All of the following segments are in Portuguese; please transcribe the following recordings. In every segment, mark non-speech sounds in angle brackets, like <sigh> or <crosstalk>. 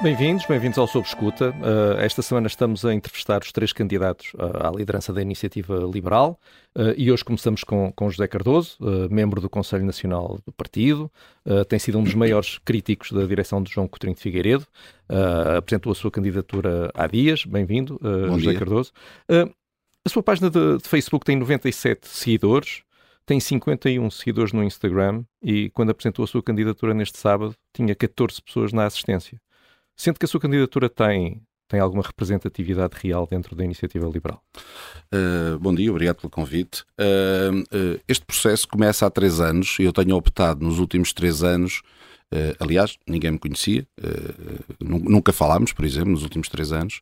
Bem-vindos, bem-vindos ao Sob Escuta. Uh, esta semana estamos a entrevistar os três candidatos uh, à liderança da Iniciativa Liberal uh, e hoje começamos com, com José Cardoso, membro do Conselho Nacional do Partido, tem sido um dos maiores críticos da direção de João Coutinho de Figueiredo, apresentou a sua candidatura há dias. Bem-vindo, José dia. Cardoso. a sua página de, de Facebook tem 97 seguidores, tem 51 seguidores no Instagram e quando apresentou a sua candidatura neste sábado tinha 14 pessoas na assistência. Sendo que a sua candidatura tem, tem alguma representatividade real dentro da iniciativa liberal? Uh, bom dia, obrigado pelo convite. Uh, uh, este processo começa há três anos e eu tenho optado nos últimos três anos. aliás, ninguém me conhecia, nunca falámos, por exemplo, nos últimos três anos.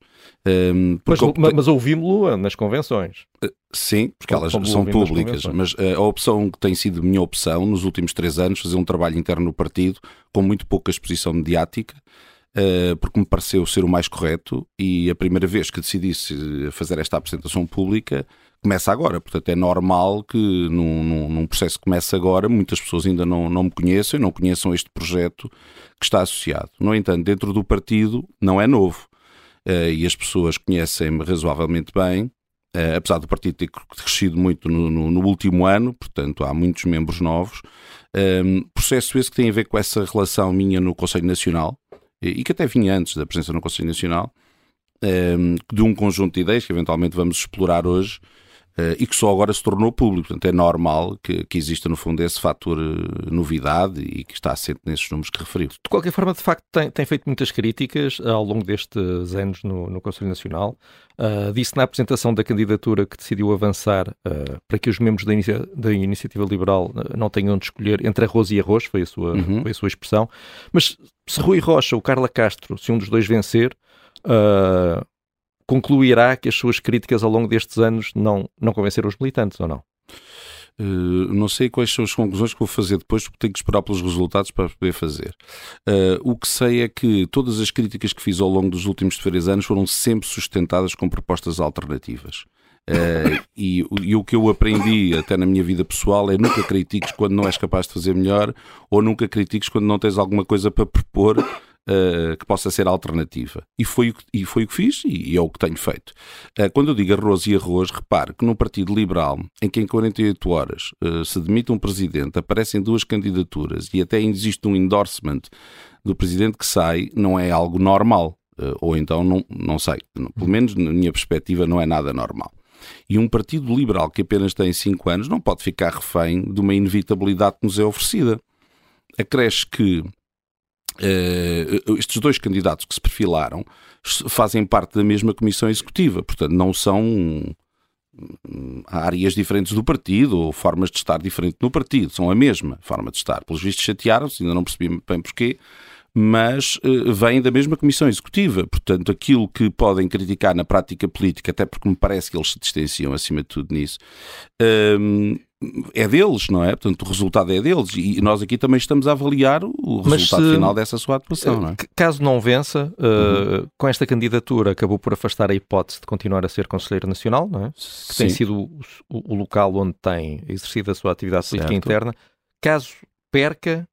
mas, mas ouvimos-lo nas convenções. Sim, porque elas são públicas, mas a opção que tem sido minha opção nos últimos três anos, fazer um trabalho interno no partido com muito pouca exposição mediática, uh, porque me pareceu ser o mais correto e a primeira vez que decidi fazer esta apresentação pública começa agora. Portanto, é normal que num, num, num, processo que começa agora, muitas pessoas ainda não, não me conheçam e não conheçam este projeto que está associado. No entanto, dentro do partido não é novo. Uh, e as pessoas conhecem-me razoavelmente bem, Uh, apesar do partido ter crescido muito no, no, no, último ano, portanto há muitos membros novos. Um, ehm, processo esse que tem a ver com essa relação minha no Conselho Nacional, e que até vinha antes da presença no Conselho Nacional, ehm, de um conjunto de ideias que eventualmente vamos explorar hoje e que só agora se tornou público. Portanto, é normal que, que exista, no fundo, esse fator eh, novidade e que está assente nesses números que referiu. De qualquer forma, de facto, tem, tem feito muitas críticas ao longo destes anos no, no Conselho Nacional. Uh, disse na apresentação da candidatura que decidiu avançar uh, para que os membros da, inicia da Iniciativa Liberal não tenham de escolher entre arroz e arroz, foi a sua, uhum. foi a sua expressão. Mas se Rui Rocha ou Carla Castro, se um dos dois vencer, concluirá que as suas críticas ao longo destes anos não, não convenceram os militantes, ou não? Uh, não sei quais são as conclusões que vou fazer depois, porque tenho que esperar pelos resultados para poder fazer. Uh, o que sei é que todas as críticas que fiz ao longo dos últimos três anos foram sempre sustentadas com propostas alternativas. Uh, e, e, o que eu aprendi até na minha vida pessoal é nunca critiques quando não és capaz de fazer melhor ou nunca critiques quando não tens alguma coisa para propor uh, que possa ser alternativa. E foi, e foi o que fiz e, e é o que tenho feito. Uh, quando eu digo arroz e arroz, repare que no Partido Liberal, em que em 48 horas uh, se demite um presidente, aparecem duas candidaturas e até existe um endorsement do presidente que sai, não é algo normal. ou então, não, não sei. Pelo menos na minha perspectiva, não é nada normal. E um Partido Liberal que apenas tem 5 anos não pode ficar refém de uma inevitabilidade que nos é oferecida. Acresce que Uh, estes dois candidatos que se perfilaram fazem parte da mesma comissão executiva, portanto, não são hum, áreas diferentes do partido ou formas de estar diferente no partido, são a mesma forma de estar. Pelos vistos, chatearam-se, ainda não percebi bem porquê, mas uh, vêm da mesma comissão executiva. Portanto, aquilo que podem criticar na prática política, até porque me parece que eles se distanciam acima de tudo nisso, uh, é deles, não é? Portanto, o resultado é deles e nós aqui também estamos a avaliar o resultado se, final dessa sua atuação, não é? Caso não vença, uh, uhum. com esta candidatura acabou por afastar a hipótese de continuar a ser Conselheiro Nacional, não é? Que Sim. tem sido o, o, local onde tem exercido a sua atividade política certo. interna. Caso perca,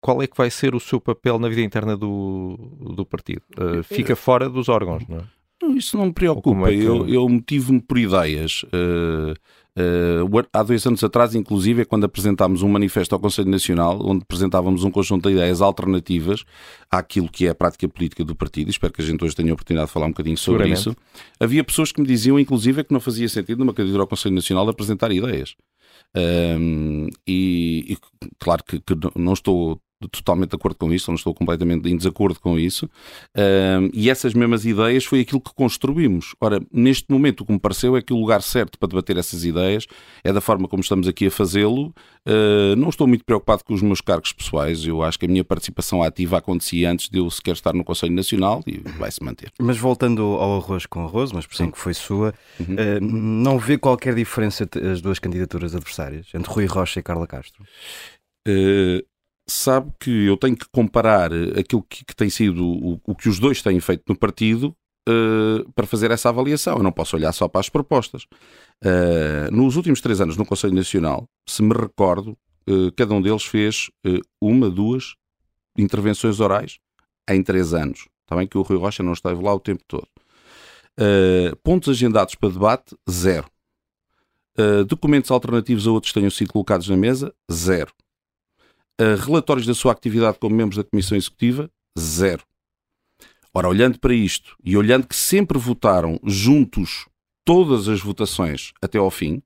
qual é que vai ser o seu papel na vida interna do, do partido? Uh, fica fora dos órgãos, não é? Isso não me preocupa. É que... Eu, eu motivo-me por ideias. Uh, uh, há dois anos atrás, inclusive, é quando apresentámos um manifesto ao Conselho Nacional, onde apresentávamos um conjunto de ideias alternativas àquilo que é a prática política do partido. Espero que a gente hoje tenha a oportunidade de falar um bocadinho sobre isso. Havia pessoas que me diziam, inclusive, que não fazia sentido numa candidatura ao Conselho Nacional apresentar ideias. Um, e, e, claro que, que, não estou totalmente de acordo com isso, não estou completamente em desacordo com isso. Uh, e essas mesmas ideias foi aquilo que construímos. Ora, neste momento o que me pareceu é que o lugar certo para debater essas ideias é da forma como estamos aqui a fazê-lo. Uh, não estou muito preocupado com os meus cargos pessoais. Eu acho que a minha participação ativa acontecia antes de eu sequer estar no Conselho Nacional e vai se manter. Mas voltando ao arroz com arroz, uma expressão Sim. que foi sua, uhum. uh, não vê qualquer diferença entre as duas candidaturas adversárias, entre Rui Rocha e Carla Castro? Uh, sabe que eu tenho que comparar eh, aquilo que, que tem sido o, o, que os dois têm feito no partido uh, para fazer essa avaliação. Eu não posso olhar só para as propostas. Uh, nos últimos três anos no Conselho Nacional, se me recordo, uh, cada um deles fez uma, duas intervenções orais em três anos. Está bem que o Rui Rocha não esteve lá o tempo todo. Pontos agendados para debate, zero. Documentos alternativos a outros tenham sido colocados na mesa, zero. Uh, relatórios da sua atividade como membros da Comissão Executiva, zero. Ora, olhando para isto e olhando que sempre votaram juntos todas as votações até ao fim,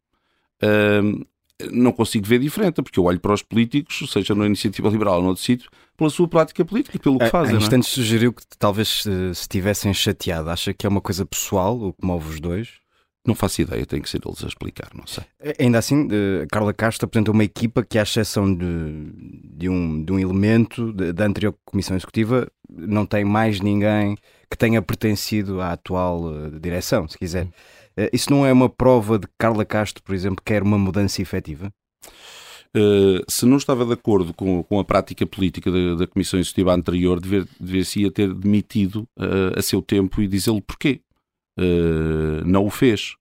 uh, não consigo ver diferente, porque eu olho para os políticos, seja na Iniciativa Liberal ou no outro sítio, pela sua prática política e pelo que fazem. Há instantes é? sugeriu que talvez se, se tivessem chateado. Acha que é uma coisa pessoal o que move os dois? Não faço ideia, tem que ser eles a explicar, não sei. Ainda assim, uh, Carla Castro apresenta uma equipa que, à exceção de, de, um, de um elemento de, da anterior Comissão Executiva, não tem mais ninguém que tenha pertencido à atual uh, direção, se quiser. Uh, isso não é uma prova de que Carla Castro, por exemplo, quer uma mudança efetiva? Uh, se não estava de acordo com, com a prática política da, da Comissão Executiva anterior, dever-se ter demitido uh, a seu tempo e dizê-lo porquê. Uh, não o fez.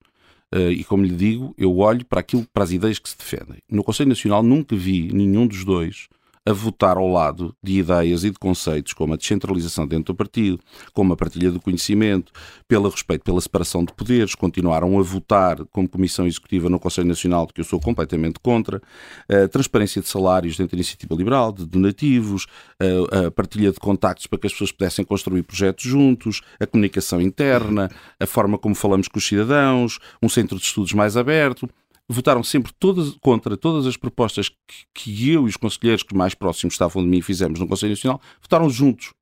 Uh, e como lhe digo, eu olho para aquilo, para as ideias que se defendem. No Conselho Nacional nunca vi nenhum dos dois a votar ao lado de ideias e de conceitos como a descentralização dentro do partido, como a partilha do conhecimento, pelo respeito pela separação de poderes, continuaram a votar como Comissão Executiva no Conselho Nacional, que eu sou completamente contra, a transparência de salários dentro da iniciativa liberal, de donativos, a partilha de contactos para que as pessoas pudessem construir projetos juntos, a comunicação interna, a forma como falamos com os cidadãos, um centro de estudos mais aberto votaram sempre todas, contra todas as propostas que, que, eu e os conselheiros que mais próximos estavam de mim fizemos no Conselho Nacional, votaram juntos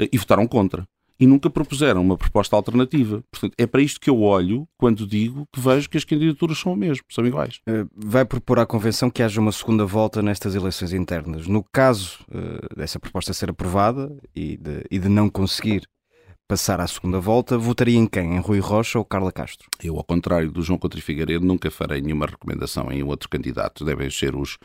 eh, e votaram contra. E nunca propuseram uma proposta alternativa. Portanto, é para isto que eu olho quando digo que vejo que as candidaturas são o mesmo, são iguais. Eh, vai propor à Convenção que haja uma segunda volta nestas eleições internas. No caso uh, dessa proposta ser aprovada e de, e de não conseguir passar à segunda volta, votaria em quem? Em Rui Rocha ou Carla Castro? Eu, ao contrário do João Coutinho Figueiredo, nunca farei nenhuma recomendação em outro candidato. Devem ser os,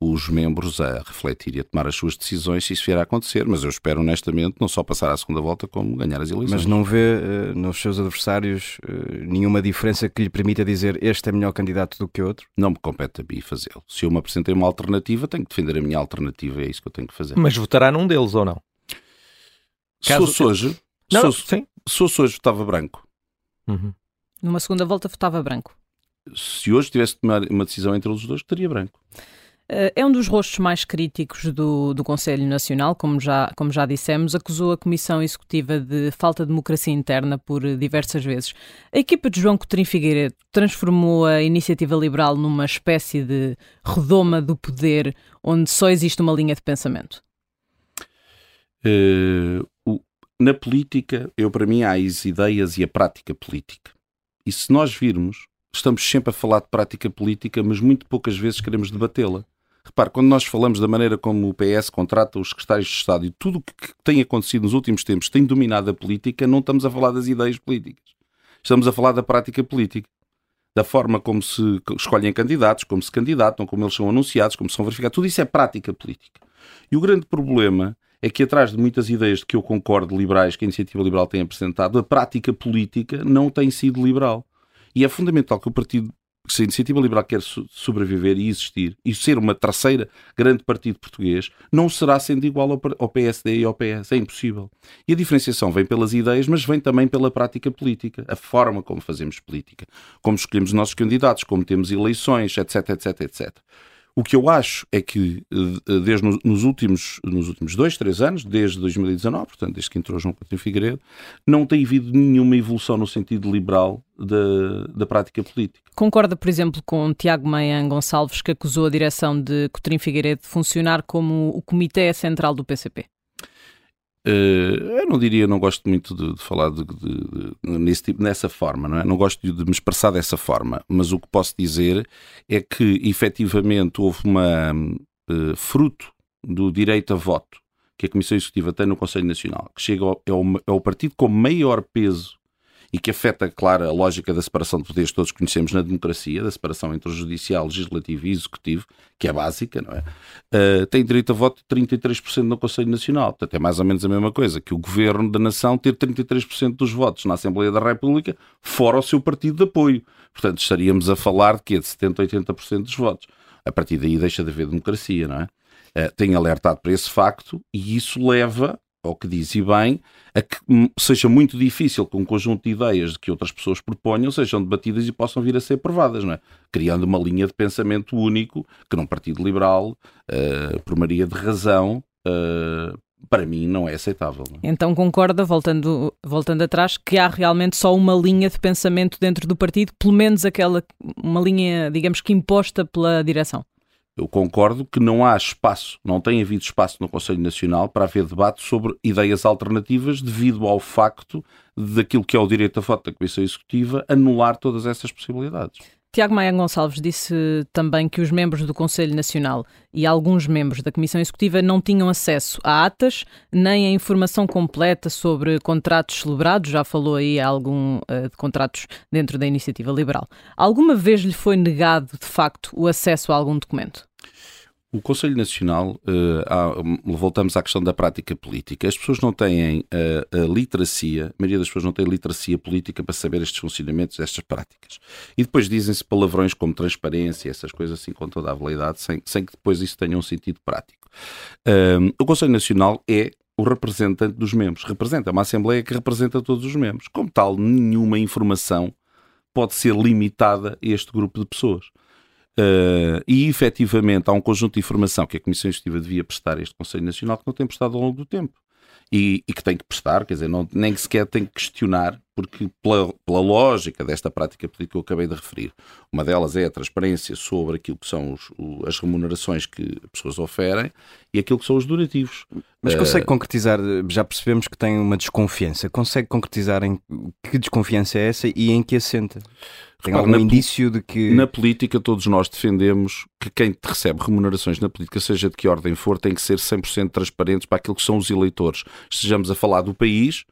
os membros a refletir e a tomar as suas decisões se isso vier a acontecer. Mas eu espero, honestamente, não só passar à segunda volta, como ganhar as eleições. Mas não vê uh, nos seus adversários uh, nenhuma diferença que lhe permita dizer este é melhor candidato do que outro? Não me compete a mim fazê-lo. Se eu me apresentei uma alternativa, tenho que defender a minha alternativa. É isso que eu tenho que fazer. Mas votará num deles ou não? Se Caso... fosse hoje, não, se, sim. se fosse hoje, votava branco. Uhum. Numa segunda volta, votava branco. Se hoje tivesse de tomar uma decisão entre os dois, estaria branco. Eh, é um dos rostos mais críticos do, do Conselho Nacional, como já, como já dissemos, acusou a Comissão Executiva de falta de democracia interna por diversas vezes. A equipa de João Coutinho Figueiredo transformou a iniciativa liberal numa espécie de redoma do poder onde só existe uma linha de pensamento. Uh, na política, eu para mim há as ideias e a prática política. E se nós virmos, estamos sempre a falar de prática política, mas muito poucas vezes queremos debatê-la. Repare, quando nós falamos da maneira como o PS contrata os secretários de Estado e tudo o que tem acontecido nos últimos tempos tem dominado a política, não estamos a falar das ideias políticas. Estamos a falar da prática política. Da forma como se escolhem candidatos, como se candidatam, como eles são anunciados, como são verificados. Tudo isso é prática política. E o grande problema é que atrás de muitas ideias de que eu concordo liberais que a iniciativa liberal tem apresentado, a prática política não tem sido liberal. E é fundamental que o partido, se a iniciativa liberal quer sobreviver e existir e ser uma terceira grande partido português, não será sendo igual ao PSD e ao PS. É impossível. E a diferenciação vem pelas ideias, mas vem também pela prática política, a forma como fazemos política, como escolhemos os nossos candidatos, como temos eleições, etc, etc, etc. O que eu acho é que, eh, desde nos últimos, nos últimos dois, três anos, desde 2019, portanto, desde que entrou João Coutinho Figueiredo, não tem havido nenhuma evolução no sentido liberal da, da prática política. Concorda, por exemplo, com Tiago Meian Gonçalves, que acusou a direção de Coutinho Figueiredo de funcionar como o Comitê Central do PCP? Uh, eu não diria, não gosto muito de, de falar de, de, nesse tipo, nessa forma, não é? Não gosto de, me expressar dessa forma, mas o que posso dizer é que efetivamente houve uma uh, fruto do direito a voto que a Comissão Executiva tem no Conselho Nacional, que chega ao, é, o, é o partido com maior peso e que afeta, claro, a lógica da separação de poderes que todos conhecemos na democracia, da separação entre o judicial, legislativo e executivo, que é básica, não é? Uh, tem direito a voto de 33% no Conselho Nacional. Portanto, é mais ou menos a mesma coisa que o governo da nação ter 33% dos votos na Assembleia da República, fora o seu partido de apoio. Portanto, estaríamos a falar de quê? De 70%, 80% dos votos. A partir daí deixa de haver democracia, não é? Uh, tenho alertado para esse facto e isso leva ao que diz e bem, a que seja muito difícil que um conjunto de ideias que outras pessoas proponham sejam debatidas e possam vir a ser aprovadas, não é? Criando uma linha de pensamento único que num Partido Liberal, uh, por Maria de razão, uh, para mim não é aceitável. Não? É? Então concorda, voltando, voltando atrás, que há realmente só uma linha de pensamento dentro do partido, pelo menos aquela, uma linha, digamos que imposta pela direção? Eu concordo que não há espaço, não tem havido espaço no Conselho Nacional para haver debate sobre ideias alternativas devido ao facto daquilo que é o direito a voto da Comissão Executiva anular todas essas possibilidades. Tiago Maia Gonçalves disse também que os membros do Conselho Nacional e alguns membros da Comissão Executiva não tinham acesso a atas nem a informação completa sobre contratos celebrados. Já falou aí algum uh, de contratos dentro da iniciativa liberal. Alguma vez lhe foi negado, de facto, o acesso a algum documento? O Conselho Nacional, uh, voltamos à questão da prática política. As pessoas não têm uh, a literacia, a maioria das pessoas não tem literacia política para saber estes funcionamentos, estas práticas. E depois dizem-se palavrões como transparência, essas coisas assim com toda a validade, sem, sem que depois isso tenha um sentido prático. Uh, o Conselho Nacional é o representante dos membros. Representa, uma Assembleia que representa todos os membros. Como tal, nenhuma informação pode ser limitada a este grupo de pessoas. Uh, e efetivamente há um conjunto de informação que a Comissão Executiva devia prestar a este Conselho Nacional que não tem prestado ao longo do tempo. E, e que tem que prestar, quer dizer, não, nem sequer tem que questionar, porque pela, pela, lógica desta prática política que eu acabei de referir, uma delas é a transparência sobre aquilo que são os, o, as remunerações que pessoas oferem e aquilo que são os donativos. Mas consegue uh, concretizar, já percebemos que tem uma desconfiança, consegue concretizar em que desconfiança é essa e em que assenta? Tem algum na, indício de que. Na política, todos nós defendemos que quem recebe remunerações na política, seja de que ordem for, tem que ser 100% transparentes para aquilo que são os eleitores. Estejamos a falar do país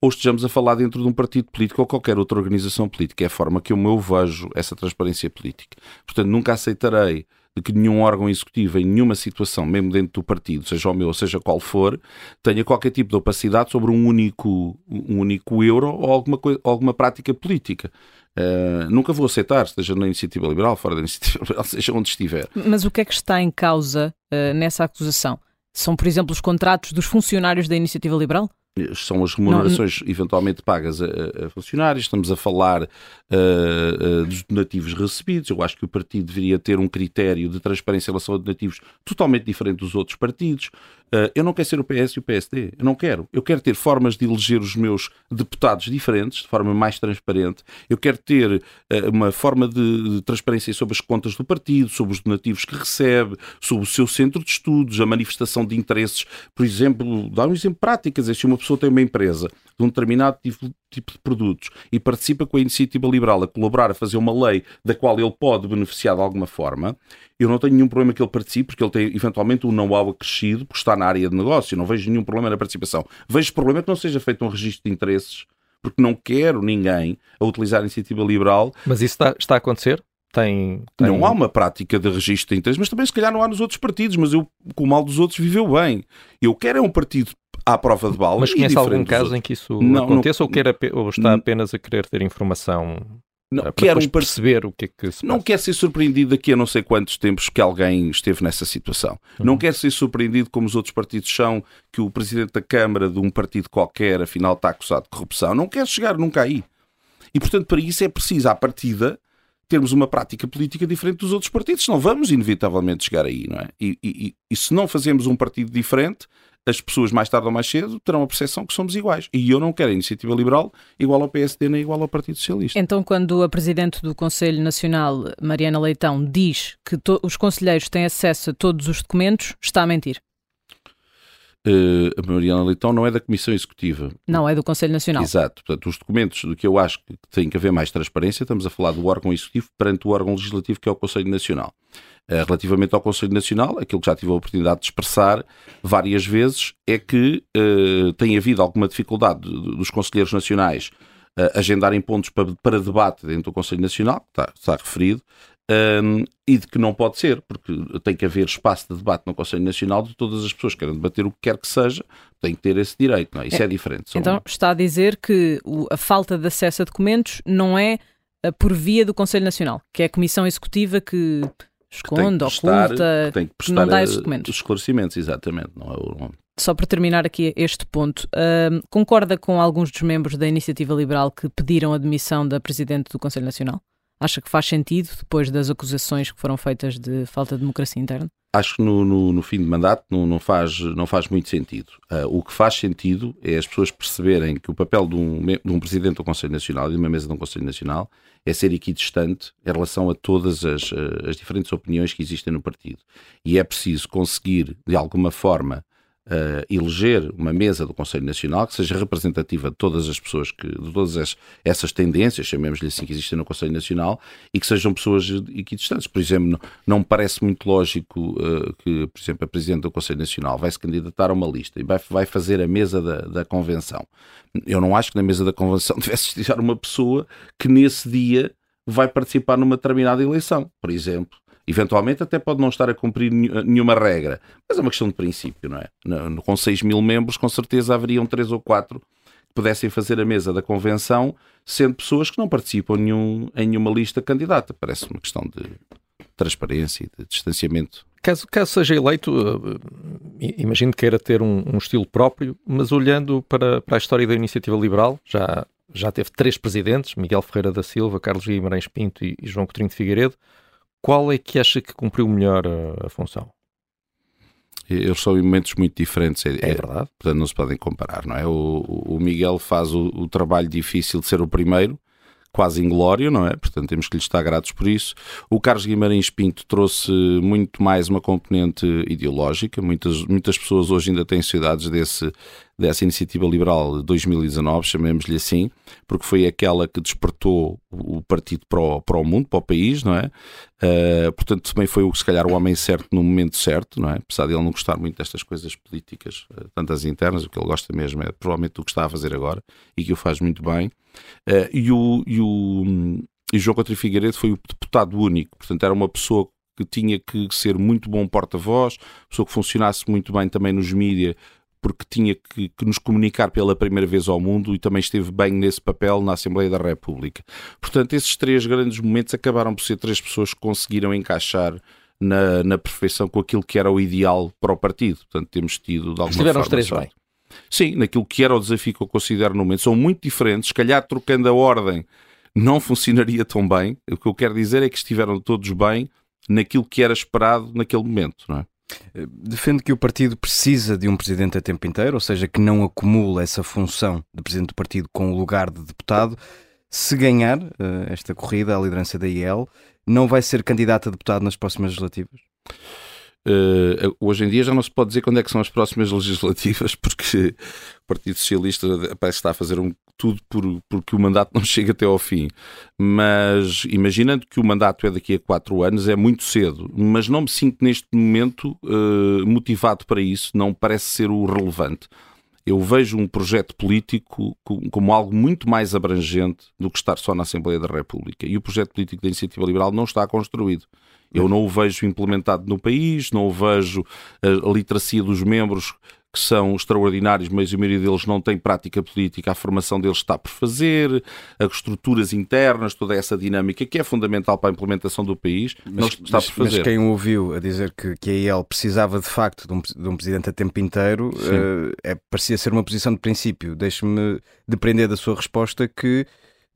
ou estejamos a falar dentro de um partido político ou qualquer outra organização política. É a forma que eu vejo essa transparência política. Portanto, nunca aceitarei de que nenhum órgão executivo, em nenhuma situação, mesmo dentro do partido, seja o meu ou seja qual for, tenha qualquer tipo de opacidade sobre um único, um único euro ou alguma, coisa, alguma prática política. Uh, nunca vou aceitar, seja na iniciativa liberal, fora da iniciativa liberal, <laughs> seja onde estiver. Mas o que é que está em causa uh, nessa acusação? São, por exemplo, os contratos dos funcionários da iniciativa liberal? São as remunerações não, eventualmente pagas a, a, funcionários, estamos a falar uh, uh, dos donativos recebidos. Eu acho que o partido deveria ter um critério de transparência em relação a donativos totalmente diferente dos outros partidos. Uh, eu não quero ser o PS e o PSD, eu não quero. Eu quero ter formas de eleger os meus deputados diferentes, de forma mais transparente. Eu quero ter uma forma de, de transparência sobre as contas do partido, sobre os donativos que recebe, sobre o seu centro de estudos, a manifestação de interesses. Por exemplo, dá um exemplo prático, se uma pessoa tem uma empresa de um determinado tipo, tipo de produtos e participa com a iniciativa liberal a colaborar a fazer uma lei da qual ele pode beneficiar de alguma forma, eu não tenho nenhum problema que ele participe, porque ele tem eventualmente um know-how acrescido, porque está na área de negócio, não vejo nenhum problema na participação. Vejo problema que não seja feito um registro de interesses, porque não quero ninguém a utilizar a iniciativa liberal. Mas isso está, está a acontecer? Tem, tem, Não há uma prática de registro de interesses, mas também se calhar não há nos outros partidos, mas eu, com o mal dos outros, viveu bem. Eu quero é um partido à prova de bala. Mas conhece algum caso em que isso não, aconteça não, ou, quer, ou está apenas a querer ter informação não, para quero perceber o que é que se Não passa. quer ser surpreendido daqui a não sei quantos tempos que alguém esteve nessa situação. Uhum. Não quer ser surpreendido como os outros partidos são, que o presidente da Câmara de um partido qualquer afinal está acusado de corrupção. Não quer chegar nunca aí. E portanto para isso é preciso, à partida, termos uma prática política diferente dos outros partidos, senão vamos inevitavelmente chegar aí, não é? E, e, e se não fazemos um partido diferente, as pessoas mais tarde ou mais cedo terão a percepção que somos iguais. E eu não quero a iniciativa liberal igual ao PSD nem igual ao Partido Socialista. Então, quando a Presidente do Conselho Nacional, Mariana Leitão, diz que os conselheiros têm acesso a todos os documentos, está a mentir? Uh, a Mariana Leitão não é da Comissão Executiva. Não, é do Conselho Nacional. Exato. Portanto, os documentos do que eu acho que tem que haver mais transparência, estamos a falar do órgão executivo perante o órgão legislativo que é o Conselho Nacional. Uh, relativamente ao Conselho Nacional, aquilo que já tive a oportunidade de expressar várias vezes é que uh, tem havido alguma dificuldade dos conselheiros nacionais agendarem pontos para, para, debate dentro do Conselho Nacional, que está, está referido, um, e de que não pode ser, porque tem que haver espaço de debate no Conselho Nacional de todas as pessoas que querem debater o que quer que seja, têm que ter esse direito, é? Isso é, é diferente. Então está a dizer que o, a falta de acesso a documentos não é por via do Conselho Nacional, que é a Comissão Executiva que esconde, que prestar, oculta, que, tem que prestar não dá esses documentos. Os esclarecimentos, exatamente. Não é, não, só para terminar aqui este ponto, uh, concorda com alguns dos membros da Iniciativa Liberal que pediram a demissão da Presidente do Conselho Nacional? Acha que faz sentido depois das acusações que foram feitas de falta de democracia interna? Acho que no, no, no fim de mandato não, não, faz, não faz muito sentido. Uh, o que faz sentido é as pessoas perceberem que o papel de um, de um Presidente do Conselho Nacional e de uma mesa de um Conselho Nacional é ser equidistante em relação a todas as, ah, as diferentes opiniões que existem no partido. E é preciso conseguir, de alguma forma, uh, eleger uma mesa do Conselho Nacional que seja representativa de todas as pessoas, que, de todas as, essas tendências, chamemos-lhe assim, que existem no Conselho Nacional e que sejam pessoas equidistantes. Por exemplo, não, não me parece muito lógico uh, que, por exemplo, a Presidente do Conselho Nacional vai se candidatar a uma lista e vai, vai fazer a mesa da, da Convenção. Eu não acho que na mesa da Convenção <laughs> devesse estar uma pessoa que nesse dia vai participar numa determinada eleição, por exemplo. Eventualmente até pode não estar a cumprir nenhuma regra, mas é uma questão de princípio, não é? Com 6 mil membros, com certeza haveriam 3 ou 4 que pudessem fazer a mesa da convenção, sendo pessoas que não participam nenhum, em nenhuma lista candidata. Parece uma questão de transparência e de distanciamento. Caso, caso seja eleito, eh, imagino que queira ter um, um, estilo próprio, mas olhando para, para a história da iniciativa liberal, já, já teve três presidentes, Miguel Ferreira da Silva, Carlos Guimarães Pinto e João Coutinho de Figueiredo qual é que acha que cumpriu melhor a, a função? Eles são em momentos muito diferentes. É, é, verdade. Portanto, não se podem comparar, não é? O, o Miguel faz o, o, trabalho difícil de ser o primeiro, quase inglório, não é? Portanto, temos que lhe estar gratos por isso. O Carlos Guimarães Pinto trouxe muito mais uma componente ideológica. Muitas, muitas pessoas hoje ainda têm saudades desse, dessa iniciativa liberal de 2019, chamemos-lhe assim, porque foi aquela que despertou o partido para o, para o mundo, para o país, não é? Uh, portanto, também foi, se calhar, o homem certo no momento certo, não é? Apesar de ele não gostar muito destas coisas políticas, uh, tantas internas, o que ele gosta mesmo é provavelmente o que está a fazer agora e que o faz muito bem. Uh, e, o, e, o, e João Coutinho Figueiredo foi o deputado único, portanto, era uma pessoa que tinha que ser muito bom porta-voz, pessoa que funcionasse muito bem também nos mídias, porque tinha que, que, nos comunicar pela primeira vez ao mundo e também esteve bem nesse papel na Assembleia da República. Portanto, esses três grandes momentos acabaram por ser três pessoas que conseguiram encaixar na, na perfeição com aquilo que era o ideal para o partido. Portanto, temos tido de alguma Estiveram forma. os três bem. Sim, naquilo que era o desafio que eu considero no momento. São muito diferentes, se calhar trocando a ordem não <laughs> funcionaria tão bem. O que eu quero dizer é que estiveram todos bem naquilo que era esperado naquele momento, não é? Defende que o partido precisa de um presidente a tempo inteiro, ou seja, que não acumula essa função de presidente do partido com o lugar de deputado. Se ganhar uh, esta corrida à liderança da IEL, não vai ser candidato a deputado nas próximas legislativas? Uh, hoje em dia já não se pode dizer quando é que são as próximas <laughs> legislativas, porque o Partido Socialista parece estar a fazer um, tudo por, porque o mandato não <laughs> chega até ao fim. Mas imaginando que o mandato é daqui a quatro anos, é muito cedo. Mas não me sinto neste momento uh, motivado para isso, não parece ser o relevante. Eu vejo um projeto político como algo muito mais abrangente do que estar só na Assembleia da República. E o projeto político da Iniciativa Liberal não está construído. Eu não o vejo implementado no país, não o vejo a literacia dos membros que são extraordinários, mas a maioria deles não tem prática política, a formação deles está por fazer, as estruturas internas, toda essa dinâmica que é fundamental para a implementação do país, mas, não está mas, por fazer. Mas quem ouviu a dizer que, que a IEL precisava de facto de um, de um presidente a tempo inteiro, uh, é, parecia ser uma posição de princípio. Deixe-me depender da sua resposta que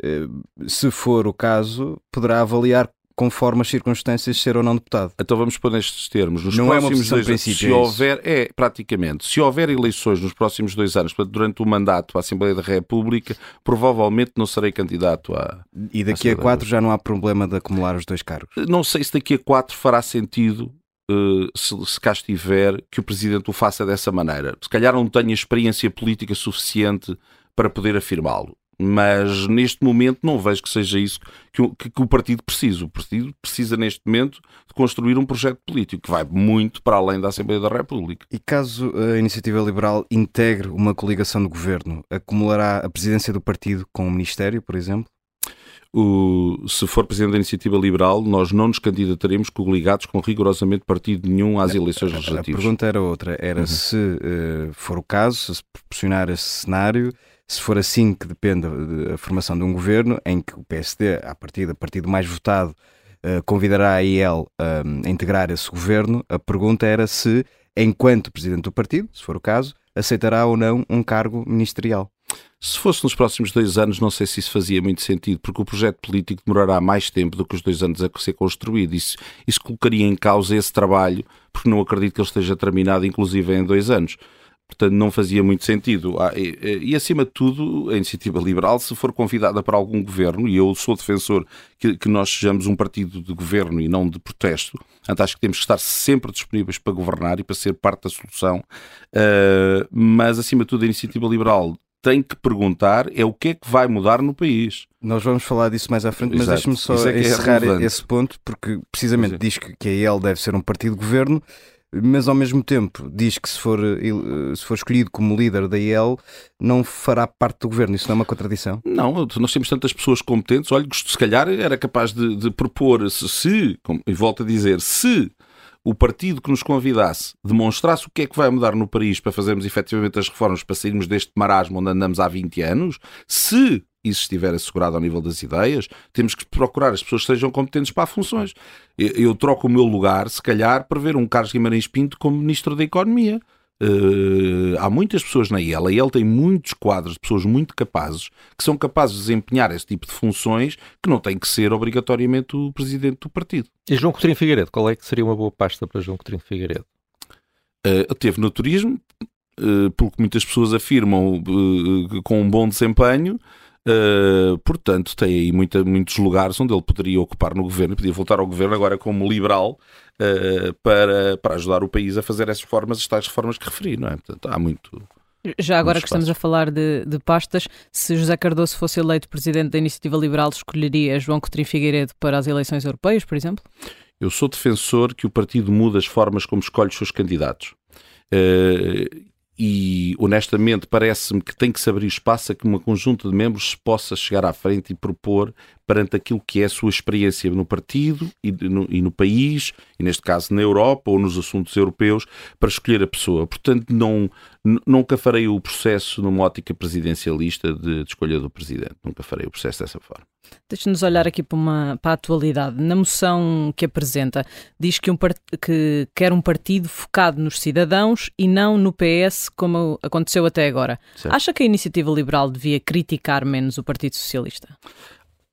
uh, se for o caso, poderá avaliar conforme as circunstâncias, ser ou não deputado. Então vamos pôr nestes termos. Nos não próximos é uma dois, princípio, se é houver, é praticamente, se houver eleições nos próximos dois anos, portanto, durante o mandato à Assembleia da República, provavelmente não serei candidato a. E daqui a quatro já não há problema de acumular os dois cargos? Não sei se daqui a quatro fará sentido Uh, se, se cá estiver, que o Presidente o faça dessa maneira. Se calhar não tenha experiência política suficiente para poder afirmá-lo mas neste momento não vejo que seja isso que o, que, que o, partido precisa. O partido precisa, neste momento, de construir um projeto político que vai muito para além da Assembleia da República. E caso a Iniciativa Liberal integre uma coligação de governo, acumulará a presidência do partido com o Ministério, por exemplo? O, se for presidente da Iniciativa Liberal, nós não nos candidataremos coligados com rigorosamente partido nenhum às eleições legislativas. A pergunta era outra: era uhum. se uh, for o caso, se proporcionar esse cenário se for assim que depende da formação de um governo, em que o PSD, a partir do partido mais votado, uh, convidará a IEL uh, a integrar esse governo, a pergunta era se enquanto presidente do partido, se for o caso, aceitará ou não um cargo ministerial. Se fosse nos próximos dois anos, não sei se isso fazia muito sentido, porque o projeto político demorará mais tempo do que os dois anos a ser construído. Isso, isso colocaria em causa esse trabalho, porque não acredito que ele esteja terminado, inclusive em dois anos. Portanto, não fazia muito sentido. Ah, e, acima de tudo, a iniciativa liberal, se for convidada para algum governo, e eu sou defensor que, que nós sejamos um partido de governo e não de protesto, portanto, acho que temos que estar sempre disponíveis para governar e para ser parte da solução. Uh, mas, acima de tudo, a iniciativa liberal tem que perguntar é o que é que vai mudar no país. Nós vamos falar disso mais à frente, mas deixe-me só é, é encerrar é esse ponto, porque precisamente diz que, que a EL deve ser um partido de governo, mas ao mesmo tempo diz que se for, eh, se for escolhido como líder da IEL, não fará parte do governo. Isso não é uma contradição? Não, nós temos tantas pessoas competentes. Olha, se calhar era capaz de, de propor, se, se, e volto a dizer, se o partido que nos convidasse demonstrasse o que é que vai mudar no país para fazermos efetivamente as reformas para sairmos deste marasmo onde andamos há 20 anos, se isso estiver assegurado ao nível das ideias, temos que procurar as pessoas que sejam competentes para funções. Eu, troco o meu lugar, se calhar, para ver um Carlos Guimarães Pinto como Ministro da Economia. Uh, há muitas pessoas na IEL. A IEL tem muitos quadros de pessoas muito capazes que são capazes de desempenhar esse tipo de funções que não tem que ser obrigatoriamente o presidente do partido. E João Coutinho Figueiredo, qual é que seria uma boa pasta para João Coutinho Figueiredo? Uh, teve no turismo, uh, pelo que muitas pessoas afirmam, com um bom desempenho. Uh, portanto, tem aí muita, muitos lugares onde ele poderia ocupar no governo, podia voltar ao governo agora como liberal uh, para, para ajudar o país a fazer essas reformas, as tais reformas que referi, não é? Portanto, há muito. Já agora que estamos a falar de, de, pastas, se José Cardoso fosse eleito presidente da Iniciativa Liberal, escolheria João Coutinho Figueiredo para as eleições europeias, por exemplo? Eu sou defensor que o partido muda as formas como escolhe os seus candidatos. Uh, e honestamente parece-me que tem que se abrir espaço a que uma conjunto de membros possa chegar à frente e propor perante aquilo que é a sua experiência no partido e no, e no, país, e neste caso na Europa ou nos assuntos europeus, para escolher a pessoa. Portanto, não, nunca farei o processo numa ótica presidencialista de, de escolha do presidente. Nunca farei o processo dessa forma. Deixe-nos olhar aqui para, uma, para a atualidade. Na moção que apresenta, diz que, um, que quer um partido focado nos cidadãos e não no PS, como aconteceu até agora. Certo. Acha que a iniciativa liberal devia criticar menos o Partido Socialista?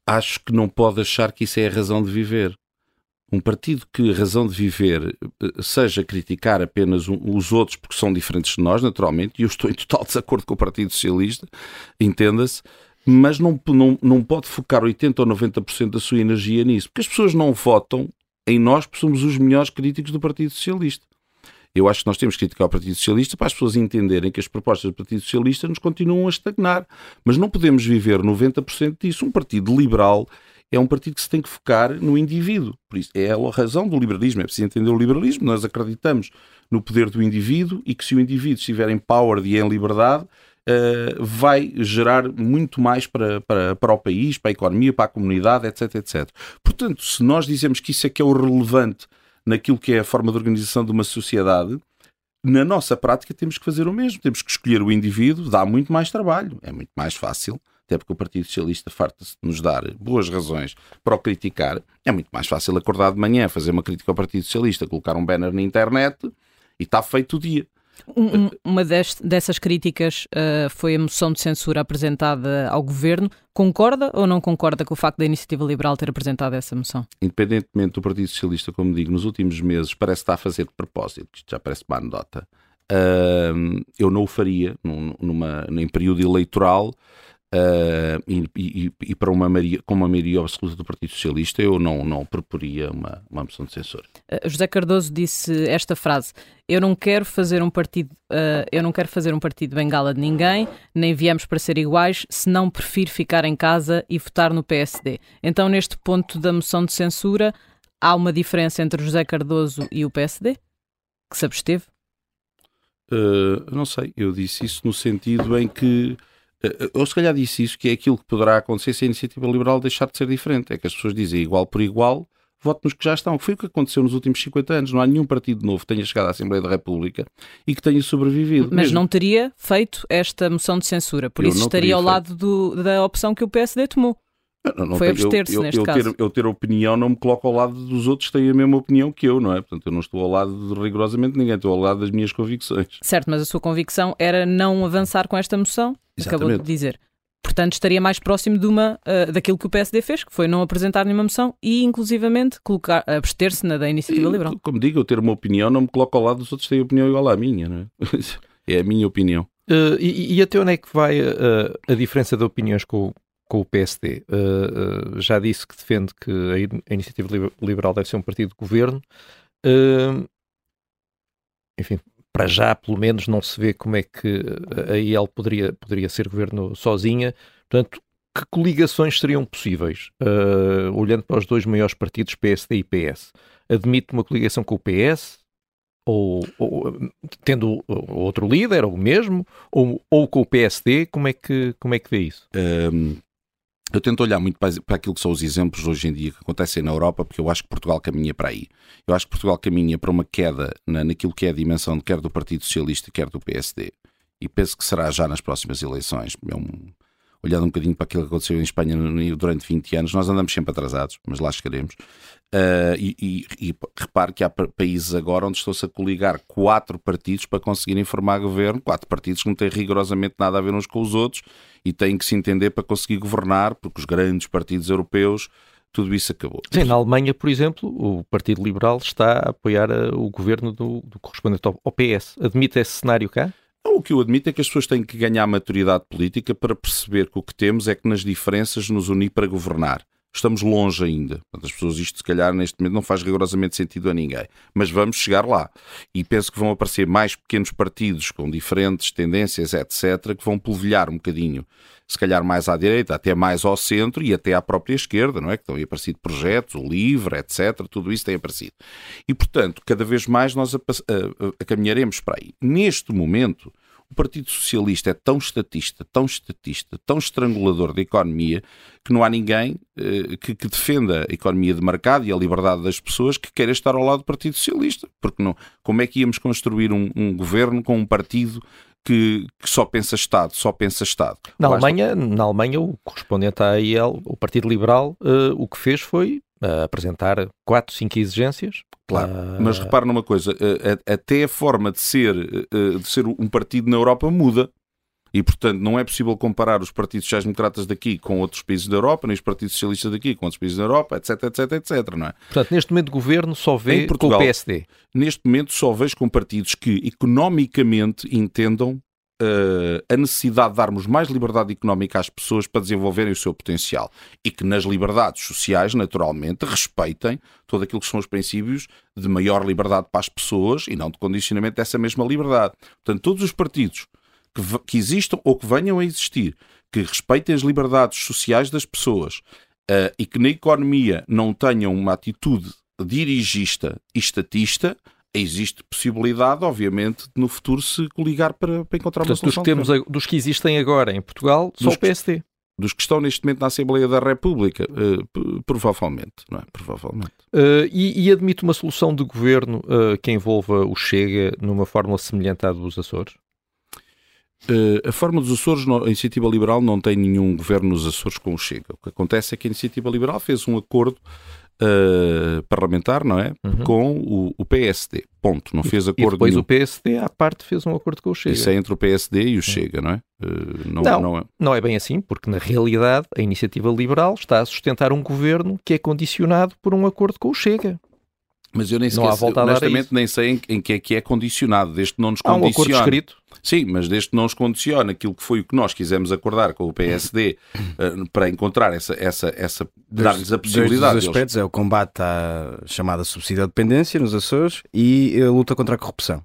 Acho que não pode achar que isso é a razão de viver. Um partido que a razão de viver eh, seja criticar apenas os outros porque são diferentes de nós, naturalmente, e eu estou em total <laughs> desacordo com o Partido Socialista, entenda-se, mas não, não, não pode focar 80% ou 90% da sua energia nisso, porque as pessoas não votam em nós porque somos os melhores críticos do Partido Socialista. Eu acho que nós temos que criticar o Partido Socialista para as pessoas entenderem que as propostas do Partido Socialista nos continuam a estagnar. Mas não podemos viver 90% disso. Um partido liberal é um partido que se tem que focar no indivíduo. Por isso, é a razão do liberalismo. É preciso entender o liberalismo. Nós acreditamos no poder do indivíduo e que se o indivíduo estiver em power e em liberdade, uh, vai gerar muito mais para, para, para o país, para a economia, para a comunidade, etc, etc. Portanto, se nós dizemos que isso é que é o relevante naquilo que é a forma de organização de uma sociedade, na nossa prática temos que fazer o mesmo. Temos que escolher o indivíduo, dá muito mais trabalho, é muito mais fácil, até porque o Partido Socialista farta-se de nos dar boas razões para o criticar. É muito mais fácil acordar de manhã, fazer uma crítica ao Partido Socialista, colocar um banner na internet e está feito o dia. Um, uma deste, dessas críticas uh, foi a moção de censura apresentada ao governo. Concorda ou não concorda com o facto da Iniciativa Liberal ter apresentado essa moção? Independentemente do Partido Socialista, como digo, nos últimos meses parece estar a fazer de propósito, isto já parece uma anedota. Uh, eu não o faria num, numa, em período eleitoral Uh, e, e, e, para uma maioria, com uma maioria absoluta do Partido Socialista, eu não, não proporia uma, uma moção de censura. Uh, José Cardoso disse esta frase: Eu não quero fazer um partido, uh, eu não quero fazer um partido bengala de ninguém, nem viemos para ser iguais, senão prefiro ficar em casa e votar no PSD. Então, neste ponto da moção de censura, há uma diferença entre José Cardoso e o PSD? Que se absteve? não sei, eu disse isso no sentido em que ou se calhar disse isso, que é aquilo que poderá acontecer se a iniciativa liberal deixar de ser diferente. É que as pessoas dizem igual por igual, vote nos que já estão. Foi o que aconteceu nos últimos 50 anos. Não há nenhum partido novo que tenha chegado à Assembleia da República e que tenha sobrevivido. Mas mesmo. não teria feito esta moção de censura. Por Eu isso estaria ao lado do, da opção que o PSD tomou. Não, não Foi tenho- abster-se eu, eu, neste eu caso. Ter, eu ter opinião não me coloco ao lado dos outros que têm a mesma opinião que eu, não é? Portanto, eu não estou ao lado de rigorosamente ninguém, estou ao lado das minhas convicções. Certo, mas a sua convicção era não avançar com esta moção, acabou de dizer. Portanto, estaria mais próximo de uma, ah, daquilo que o PSD fez, que foi não apresentar nenhuma moção e, inclusivamente, colocar, abster-se na da Iniciativa E, Liberal. Como digo, eu ter uma opinião não me coloco ao lado dos outros que têm opinião igual à minha, não é? <laughs> É a minha opinião. Uh, e, e até onde é que vai uh, a diferença de opiniões com, o- com o PSD? Uh, uh, já disse que defende que a, a Iniciativa Liber- Liberal deve ser um partido de governo. Uh, enfim, para já, pelo menos, não se vê como é que a IEL poderia, poderia ser governo sozinha. Portanto, que coligações seriam possíveis? Olhando para os dois maiores partidos, PSD e PS. Admite uma coligação com o PS? Ou, ou, tendo outro líder, ou mesmo, ou, ou com o PSD, como é que, como é que vê isso? Hum, eu tento olhar muito para, aquilo que são os exemplos hoje em dia que acontecem na Europa, porque eu acho que Portugal caminha para aí. Eu acho que Portugal caminha para uma queda na, naquilo que é a dimensão quer do Partido Socialista, quer do PSD. E penso que será já nas próximas eleições. É um- olhando um bocadinho para aquilo que aconteceu em Espanha durante 20 anos, nós andamos sempre atrasados, mas lá chegaremos. Ah, e, e, e repare que há pa- países agora onde estão-se a coligar quatro partidos para conseguirem formar governo, quatro partidos que não têm rigorosamente nada a ver uns com os outros e têm que se entender para conseguir governar, porque os grandes partidos europeus, tudo isso acabou. Sim, na Alemanha, por exemplo, o Partido Liberal está a apoiar uh, o governo do, do correspondente ao PS. Admite esse cenário cá? O que eu admito é que as pessoas têm que ganhar maturidade política para perceber que o que temos é que nas diferenças nos unir para governar. Estamos longe ainda. Portanto, as pessoas, isto se calhar neste momento não faz rigorosamente sentido a ninguém. Mas vamos chegar lá. E penso que vão aparecer mais pequenos partidos com diferentes tendências, etc., que vão polvilhar um bocadinho, se calhar mais à direita, até mais ao centro e até à própria esquerda, não é? Que estão aí aparecido projetos, o LIVRE, etc., tudo isso tem aparecido. E, portanto, cada vez mais nós a, a, a, caminharemos para aí. Neste momento, o Partido Socialista é tão estatista, tão estatista, tão estrangulador da economia, que não há ninguém eh, que, que defenda a economia de mercado e a liberdade das pessoas que queira estar ao lado do Partido Socialista. Porque não, como é que íamos construir um, um governo com um partido que, que só pensa Estado, só pensa Estado? Na Basta- Alemanha, na Alemanha, o correspondente à AIL, o Partido Liberal, uh, o que fez foi apresentar quatro, cinco exigências. Claro, Uh, mas repare numa coisa, até a forma de ser, de ser um partido na Europa muda. E, portanto, não é possível comparar os partidos sociais-democratas daqui com outros países da Europa, nem os partidos socialistas daqui com outros países da Europa, etc, etc, etc, não é? Portanto, neste momento, o governo só vê Em com o Portugal. PSD. Neste momento só vejo com partidos que economicamente entendam eh, a necessidade de darmos mais liberdade económica às pessoas para desenvolverem o seu potencial e que nas liberdades sociais, naturalmente, respeitem todo aquilo que são os princípios de maior liberdade para as pessoas e não de condicionamento dessa mesma liberdade. Portanto, todos os partidos que, que existam ou que venham a existir, que respeitem as liberdades sociais das pessoas eh, e que na economia não tenham uma atitude dirigista e estatista, existe possibilidade, obviamente, de no futuro se coligar para, para encontrar uma Portanto, dos solução. que, temos, dos que existem agora em Portugal, só Dos o PSD. Dos que estão neste momento na Assembleia da República, p- provavelmente, não é? Provavelmente. Uh, e, e admite uma solução de governo uh, que envolva o Chega numa fórmula semelhante à dos Açores? A forma dos Açores, a Iniciativa Liberal não tem nenhum governo nos Açores com o Chega. O que acontece é que a Iniciativa Liberal fez um acordo eh, parlamentar, não é? Uhum. Com o, o PSD. Ponto. Não fez E acordo depois nenhum. o PSD, à parte, fez um acordo com o Chega. Isso é entre o PSD e o Chega, não é? Eh, não, Não. não é. Não é bem assim, porque na realidade a iniciativa liberal está a sustentar um governo que é condicionado por um acordo com o Chega. Mas eu nem a honestamente, nem sei em, em que é que é condicionado, desde que não nos Há um acordo condiciona. escrito. Sim, mas desde que não nos condiciona aquilo que foi o que nós quisemos acordar com o PSD <coughs> eh, para encontrar essa, essa, essa dar-lhes a possibilidade. Dois dos aspectos é o combate à chamada subsídio à dependência nos Açores e a luta contra a corrupção.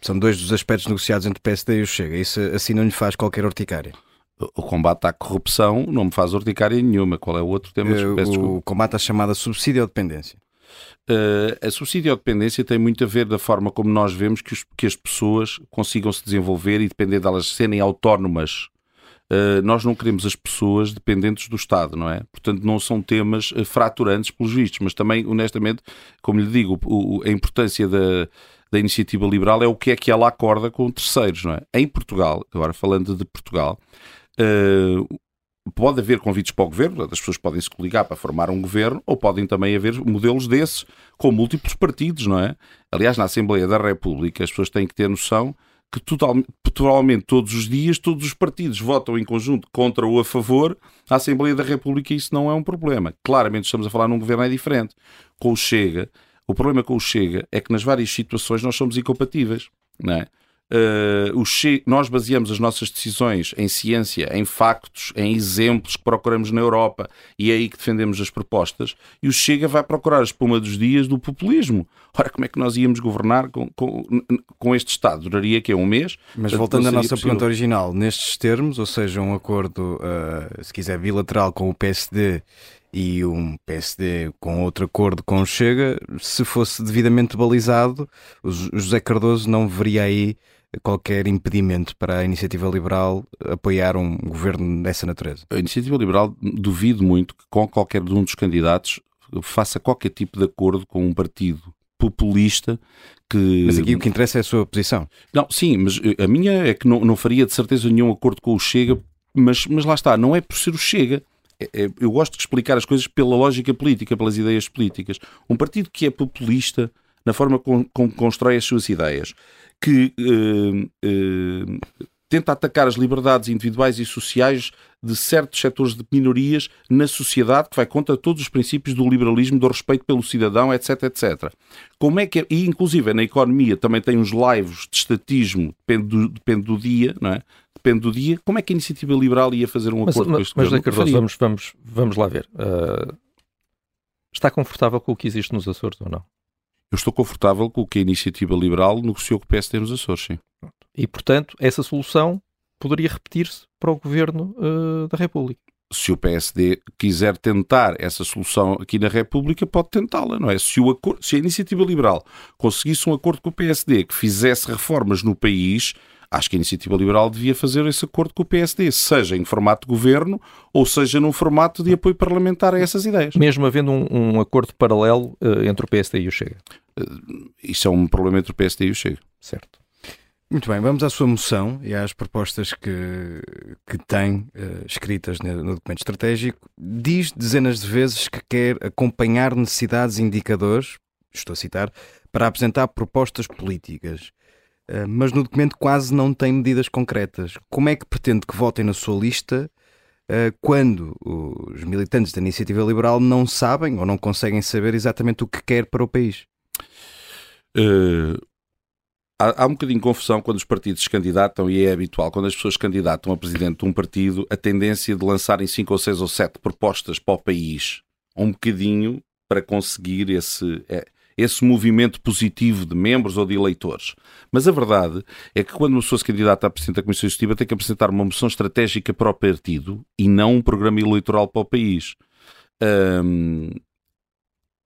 São dois dos aspectos negociados entre o PSD e o Chega. Isso assim não lhe faz qualquer urticária. O combate à corrupção não me faz urticária nenhuma. Qual é o outro tema? Desculpa. o combate à chamada subsídio à dependência. Uh, a subsidiodependência tem muito a ver da forma como nós vemos que, os- que as pessoas consigam se desenvolver e depender delas serem autónomas. Uh, nós não queremos as pessoas dependentes do Estado, não é? Portanto, não são temas uh, fraturantes pelos vistos, mas também, honestamente, como lhe digo, o- o- a importância da, da iniciativa liberal é o que é que ela acorda com terceiros, não é? Em Portugal, agora falando de Portugal, pode haver convites para o governo, as pessoas podem se coligar para formar um governo, ou podem também haver modelos desses com múltiplos partidos, não é? Aliás, na Assembleia da República, as pessoas têm que ter noção que totalmente todos os dias todos os partidos votam em conjunto contra ou a favor a Assembleia da República e isso não é um problema. Claramente estamos a falar num governo é diferente. Com o Chega, o problema com o Chega é que nas várias situações nós somos incompatíveis, não é? Uh, che... Nós baseamos as nossas decisões em ciência, em factos, em exemplos que procuramos na Europa e é aí que defendemos as propostas. E o Chega vai procurar a espuma dos dias do populismo. Ora, como é que nós íamos governar com, com, com este Estado? Duraria que é um mês? Mas voltando à nossa possível. pergunta original, nestes termos, ou seja, um acordo, uh, se quiser, bilateral com o PSD e um PSD com outro acordo com o Chega, se fosse devidamente balizado, o José Cardoso não veria aí qualquer impedimento para a iniciativa liberal apoiar um governo dessa natureza? A iniciativa liberal duvido muito que com qualquer um dos candidatos faça qualquer tipo de acordo com um partido populista que... Mas aqui o que interessa é a sua posição. Não, sim, mas a minha é que não, não faria de certeza nenhum acordo com o Chega, mas, mas lá está, não é por ser o Chega. É, é, eu gosto de explicar as coisas pela lógica política, pelas ideias políticas. Um partido que é populista na forma como, constrói as suas ideias, que uh, uh, tenta atacar as liberdades individuais e sociais de certos setores de minorias na sociedade, que vai contra todos os princípios do liberalismo, do respeito pelo cidadão, etc, etc. Como é que é? E inclusive na economia também tem uns lives de estatismo, depende do, depende do dia, não é? Depende do dia. Como é que a iniciativa liberal ia fazer um acordo mas, com este mas, governo? Mas, Cardoso, vamos, vamos, vamos lá ver. Uh, está confortável com o que existe nos Açores ou não? Eu estou confortável com o que a iniciativa liberal negociou com o PSD nos Açores, sim. E, portanto, essa solução poderia repetir-se para o governo uh, da República. Se o PSD quiser tentar essa solução aqui na República, pode tentá-la, não é? Se, o acordo, se a iniciativa liberal conseguisse um acordo com o PSD que fizesse reformas no país, acho que a Iniciativa Liberal devia fazer esse acordo com o PSD, seja em formato de governo ou seja num formato de apoio parlamentar a essas ideias. Mesmo havendo um, um acordo paralelo uh, entre o PSD e o Chega. Uh, isso é um problema entre o PSD e o Chega. Certo. Muito bem, vamos à sua moção e às propostas que, que tem uh, escritas no, documento estratégico. Diz dezenas de vezes que quer acompanhar necessidades e indicadores, estou a citar, para apresentar propostas políticas. Eh, mas no documento quase não tem medidas concretas. Como é que pretende que votem na sua lista eh, quando os militantes da iniciativa liberal não sabem ou não conseguem saber exatamente o que quer para o país? Uh, há, há um bocadinho de confusão quando os partidos se candidatam e é habitual, quando as pessoas se candidatam a presidente de um partido, a tendência de lançarem cinco ou seis ou sete propostas para o país, um bocadinho para conseguir esse. É, esse movimento positivo de membros ou de eleitores. Mas a verdade é que quando uma pessoa se candidata a presidente da Comissão Executiva tem que apresentar uma moção estratégica para o partido e não um programa eleitoral para o país. Um,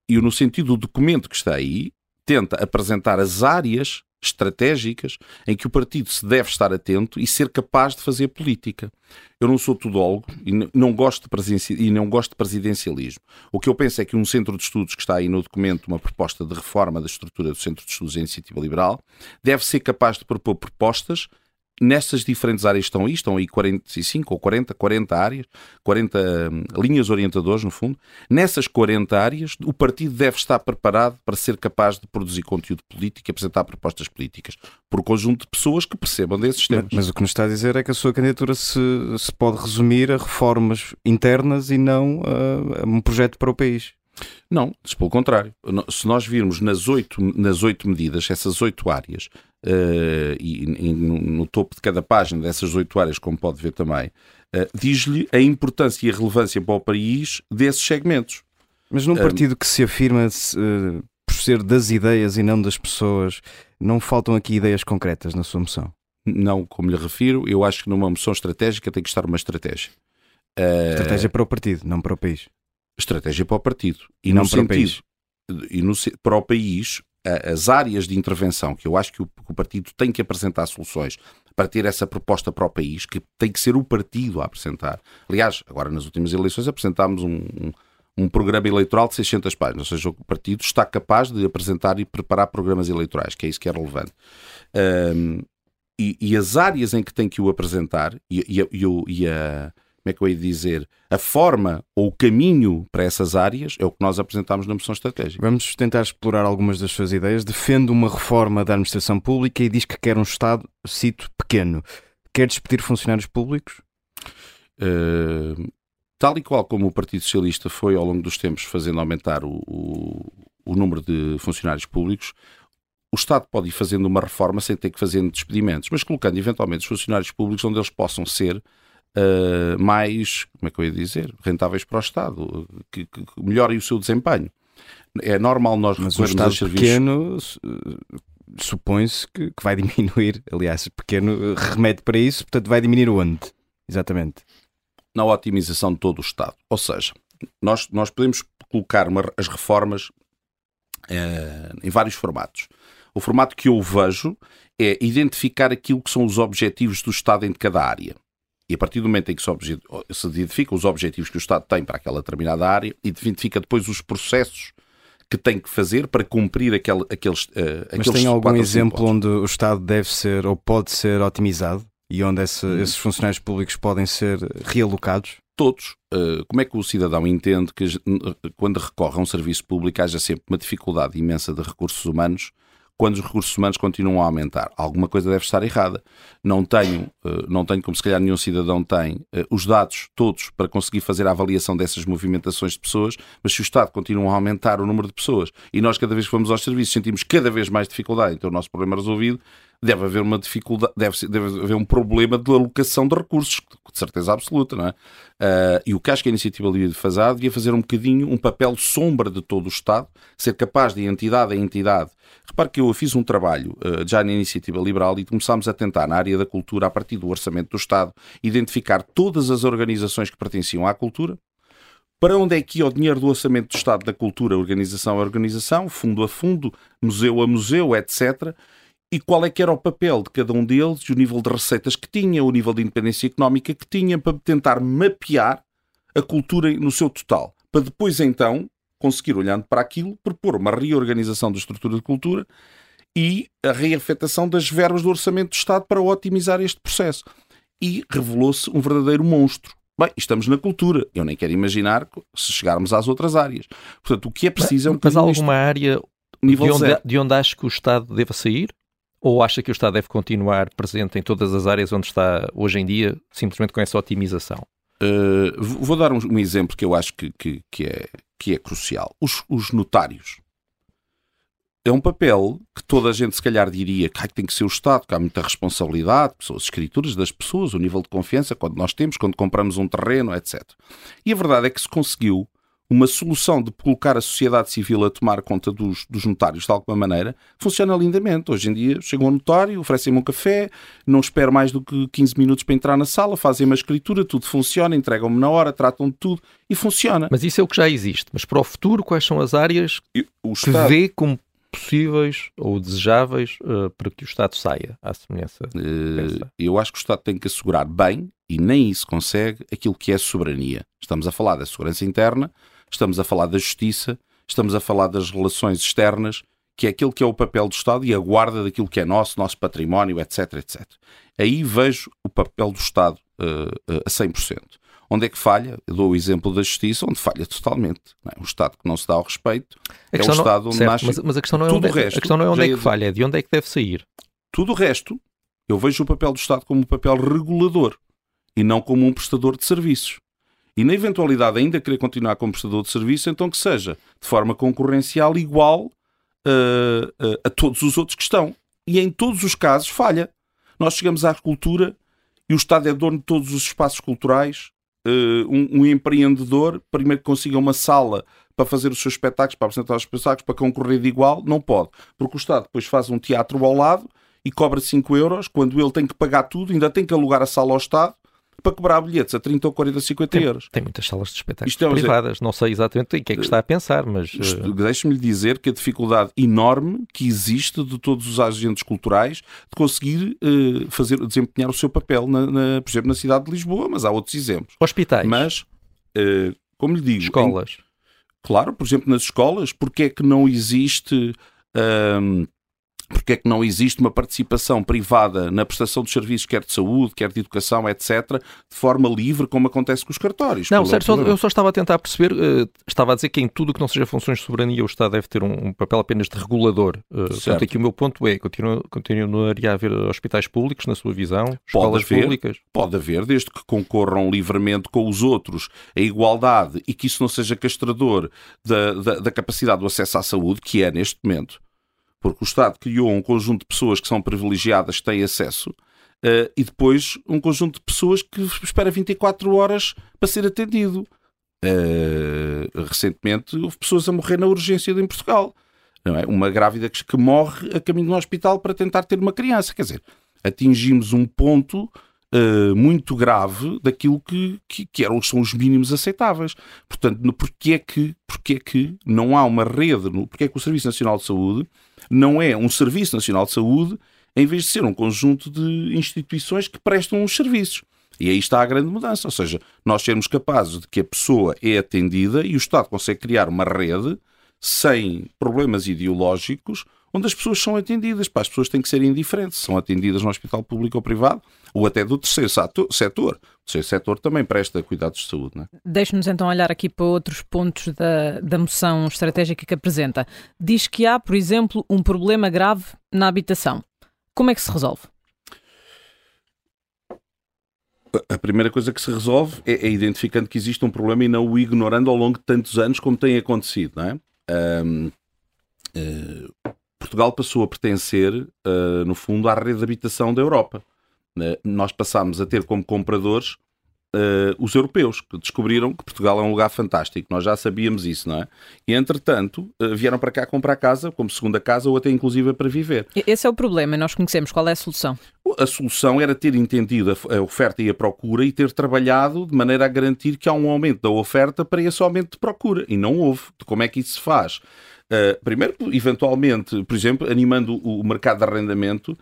e no sentido do documento que está aí, tenta apresentar as áreas estratégicas em que o partido se deve estar atento e ser capaz de fazer política. Eu não sou tudólogo e não gosto de, e não gosto de presidencialismo. O que eu penso é que um centro de estudos que está aí no documento, uma proposta de reforma da estrutura do centro de estudos da iniciativa liberal, deve ser capaz de propor propostas nessas diferentes áreas estão aí, estão aí 45 ou 40, 40 áreas, 40 hum, linhas orientadoras, no fundo. Nessas 40 áreas, o partido deve estar preparado para ser capaz de produzir conteúdo político e apresentar propostas políticas por um conjunto de pessoas que percebam desses temas. Mas, mas o que nos está a dizer é que a sua candidatura se, se pode resumir a reformas internas e não a, a um projeto para o país. Não, pelo contrário. Se nós virmos nas oito, nas oito medidas, essas oito áreas, uh, e, e, no topo de cada página dessas oito áreas, como pode ver também, uh, diz-lhe a importância e a relevância para o país desses segmentos. Mas num partido que se afirma uh, por ser das ideias e não das pessoas, não faltam aqui ideias concretas na sua moção? Não, como lhe refiro, eu acho que numa moção estratégica tem que estar uma estratégia. Estratégia para o partido, não para o país estratégia para o partido. E não no para sentido, o país. E no, para o país, as áreas de intervenção que eu acho que o, que o, partido tem que apresentar soluções para ter essa proposta para o país, que tem que ser o partido a apresentar. Aliás, agora nas últimas eleições apresentámos um, um, um programa eleitoral de 600 páginas, ou seja, o partido está capaz de apresentar e preparar programas eleitorais, que é isso que é relevante. Um, e, e, as áreas em que tem que o apresentar e, e, e, e a como é que eu ia dizer, a forma ou o caminho para essas áreas é o que nós apresentámos na moção estratégica. Vamos tentar explorar algumas das suas ideias. Defende uma reforma da administração pública e diz que quer um Estado, cito, pequeno. Quer despedir funcionários públicos? Uh, tal e qual como o Partido Socialista foi ao longo dos tempos fazendo aumentar o, o, o número de funcionários públicos, o Estado pode ir fazendo uma reforma sem ter que fazer despedimentos, mas colocando eventualmente os funcionários públicos onde eles possam ser uh, mais, como é que eu ia dizer, rentáveis para o Estado, que, que melhorem o seu desempenho. É normal nós Mas o Estado serviços... pequeno supõe-se que, que, vai <laughs> diminuir, aliás, pequeno remete para isso, portanto vai diminuir onde? Exatamente. Na otimização de todo o Estado. Ou seja, nós, nós podemos colocar uma, as reformas uh, em vários formatos. O formato que eu vejo é identificar aquilo que são os objetivos do Estado em cada área. E a partir do momento em que se identifica os objetivos que o Estado tem para aquela determinada área, identifica depois os processos que tem que fazer para cumprir aquele, aqueles, uh, Mas tem algum exemplo onde o Estado deve ser ou pode ser otimizado e onde esse, hum. esses funcionários públicos podem ser realocados? Todos. Uh, como é que o cidadão entende que quando recorre a um serviço público haja sempre uma dificuldade imensa de recursos humanos quando os recursos humanos continuam a aumentar. Alguma coisa deve estar errada. Não tenho, eh, não tenho como se calhar nenhum cidadão tem, eh, os dados todos para conseguir fazer a avaliação dessas movimentações de pessoas, mas se o Estado continua a aumentar o número de pessoas e nós cada vez que vamos aos serviços sentimos cada vez mais dificuldade em ter o nosso problema resolvido, deve haver uma dificuldade, deve, deve haver um problema de alocação de recursos, de certeza absoluta, não é? Uh, e o que acho que a iniciativa devia fazer, devia fazer um bocadinho um papel sombra de todo o Estado, ser capaz de entidade a entidade. Repare que eu fiz um trabalho uh, já na iniciativa liberal e começámos a tentar, na área da cultura, a partir do orçamento do Estado, identificar todas as organizações que pertenciam à cultura, para onde é que ia o dinheiro do orçamento do Estado da cultura, organização a organização, fundo a fundo, museu a museu, etc e qual é que era o papel de cada um deles, o nível de receitas que tinha, o nível de independência económica que tinha, para tentar mapear a cultura no seu total, para depois então conseguir, olhando para aquilo, propor uma reorganização da estrutura de cultura e a reafetação das verbas do orçamento do Estado para otimizar este processo. E revelou-se um verdadeiro monstro. Bem, estamos na cultura. Eu nem quero imaginar se chegarmos às outras áreas. Portanto, o que é preciso é um Mas há alguma área de onde, de onde acho que o Estado deva sair? Ou acha que o Estado deve continuar presente em todas as áreas onde está hoje em dia, simplesmente com essa otimização? Uh, vou dar um, um, exemplo que eu acho que, que, que, é, que é crucial. Os, os, notários. É um papel que toda a gente se calhar diria que tem que ser o Estado, que há muita responsabilidade, as escrituras das pessoas, o nível de confiança quando nós temos, quando compramos um terreno, etc. E a verdade é que se conseguiu uma solução de colocar a sociedade civil a tomar conta dos, dos notários de alguma maneira, funciona lindamente. Hoje em dia chegam ao notário, oferecem-me um café, não espero mais do que 15 minutos para entrar na sala, fazem uma escritura, tudo funciona, entregam-me na hora, tratam de tudo e funciona. Mas isso é o que já existe. Mas para o futuro, quais são as áreas o que vê como possíveis ou desejáveis uh, para que o Estado saia à semelhança? Uh, eu acho que o Estado tem que assegurar bem, e nem isso consegue, aquilo que é soberania. Estamos a falar da segurança interna, estamos a falar da justiça, estamos a falar das relações externas, que é aquilo que é o papel do Estado e a guarda daquilo que é nosso, nosso património, etc, etc. Aí vejo o papel do Estado uh, uh, a 100%. Onde é que falha? Eu dou o exemplo da justiça, onde falha totalmente. É? Um Estado que não se dá ao respeito é o Estado onde certo, nasce mas, mas, a questão não é tudo onde, o resto, a questão não é onde é que falha, é de onde é que deve sair. Tudo o resto, eu vejo o papel do Estado como um papel regulador e não como um prestador de serviços e na eventualidade ainda querer continuar como prestador de serviço, então que seja de forma concorrencial igual uh, uh, a todos os outros que estão. E em todos os casos falha. Nós chegamos à cultura e o Estado é dono de todos os espaços culturais. Uh, um, um, empreendedor, primeiro que consiga uma sala para fazer os seus espetáculos, para apresentar os espetáculos, para concorrer de igual, não pode. Porque o Estado depois faz um teatro ao lado e cobra 5 euros, quando ele tem que pagar tudo, ainda tem que alugar a sala ao Estado para cobrar bilhetes a 30 ou 40, 50 tem, euros. Tem muitas salas de espetáculos é privadas, dizer, não sei exatamente o que é que está a pensar, mas... Uh... Deixe-me dizer que a dificuldade enorme que existe de todos os agentes culturais de conseguir uh, fazer, desempenhar o seu papel, na, na, por exemplo, na cidade de Lisboa, mas há outros exemplos. Hospitais. Mas, uh, como lhe digo... Escolas. Em, claro, por exemplo, nas escolas, porque é que não existe... porque é que não existe uma participação privada na prestação dos serviços, quer de saúde, quer de educação, etc., de forma livre, como acontece com os cartórios. Não, eu só estava a tentar perceber, uh, estava a dizer que em tudo que não seja funções de soberania, o Estado deve ter um, um papel apenas de regulador. Uh, portanto, aqui o meu ponto é, continua, continuaria a haver hospitais públicos, na sua visão, escolas pode haver, públicas? Pode haver, desde que concorram livremente com os outros, a igualdade, e que isso não seja castrador da, da, da capacidade do acesso à saúde, que é neste momento porque o Estado criou um conjunto de pessoas que são privilegiadas, que têm acesso, uh, e depois um conjunto de pessoas que espera 24 horas para ser atendido. Uh, recentemente houve pessoas a morrer na urgência em Portugal. Não é? Uma grávida que, que morre a caminho do hospital para tentar ter uma criança. Quer dizer, atingimos um ponto Uh, muito grave daquilo que, que, que, eram, são os mínimos aceitáveis. Portanto, porquê é que, porquê é que não há uma rede, porquê é que o Serviço Nacional de Saúde não é um Serviço Nacional de Saúde em vez de ser um conjunto de instituições que prestam os serviços. E aí está a grande mudança, ou seja, nós sermos capazes de que a pessoa é atendida e o Estado consegue criar uma rede sem problemas ideológicos onde as pessoas são atendidas. Para as pessoas têm que ser indiferentes, são atendidas no hospital público ou privado ou até do terceiro setor. O terceiro setor também presta cuidados de saúde. Não é? Deixe-nos então olhar aqui para outros pontos da, da moção estratégica que apresenta. Diz que há, por exemplo, um problema grave na habitação. Como é que se resolve? A primeira coisa que se resolve é, é, identificando que existe um problema e não o ignorando ao longo de tantos anos como tem acontecido. Não é? Um, uh, eh, Portugal passou a pertencer, uh, no fundo, à rede de habitação da Europa. Uh, nós passámos a ter como compradores uh, os europeus, que descobriram que Portugal é um lugar fantástico. Nós já sabíamos isso, não é? E, entretanto, vieram para cá comprar casa, como segunda casa, ou até inclusive para viver. Esse é o problema, nós conhecemos. Qual é a solução? A solução era ter entendido a oferta e a procura e ter trabalhado de maneira a garantir que há um aumento da oferta para esse aumento de procura. E não houve. Como é que isso se faz? Uh, primeiro, eventualmente, por exemplo, animando o mercado de arrendamento,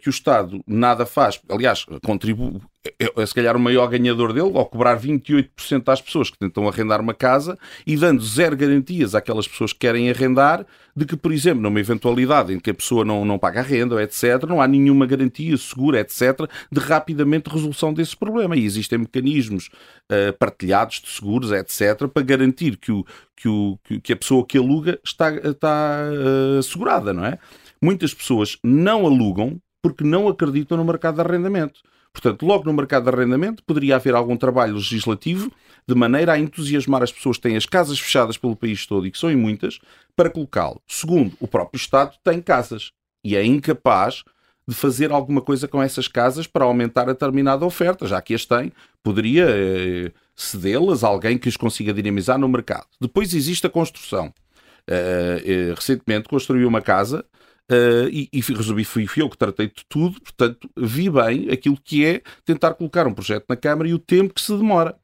que o Estado nada faz. Aliás, contribui, é, é, se calhar o maior ganhador dele, ao cobrar 28% às pessoas que tentam arrendar uma casa e dando zero garantias àquelas pessoas que querem arrendar de que, por exemplo, numa eventualidade em que a pessoa não, não paga a renda, etc., não há nenhuma garantia segura, etc., de rapidamente resolução desse problema. E existem mecanismos uh, partilhados de seguros, etc., para garantir que, o, que, o, que a pessoa que aluga está, está uh, assegurada, não é? Muitas pessoas não alugam porque não acreditam no mercado de arrendamento. Portanto, logo no mercado de arrendamento poderia haver algum trabalho legislativo de maneira a entusiasmar as pessoas que têm as casas fechadas pelo país todo e que são em muitas para colocá-lo. Segundo, o próprio Estado tem casas e é incapaz de fazer alguma coisa com essas casas para aumentar a determinada oferta, já que as tem, poderia eh, cedê-las a alguém que os consiga dinamizar no mercado. Depois existe a construção. Uh, recentemente construí uma casa Uh, e, e resolvi, fui, fui eu que tratei de tudo, portanto, vi bem aquilo que é tentar colocar um projeto na Câmara e o tempo que se demora.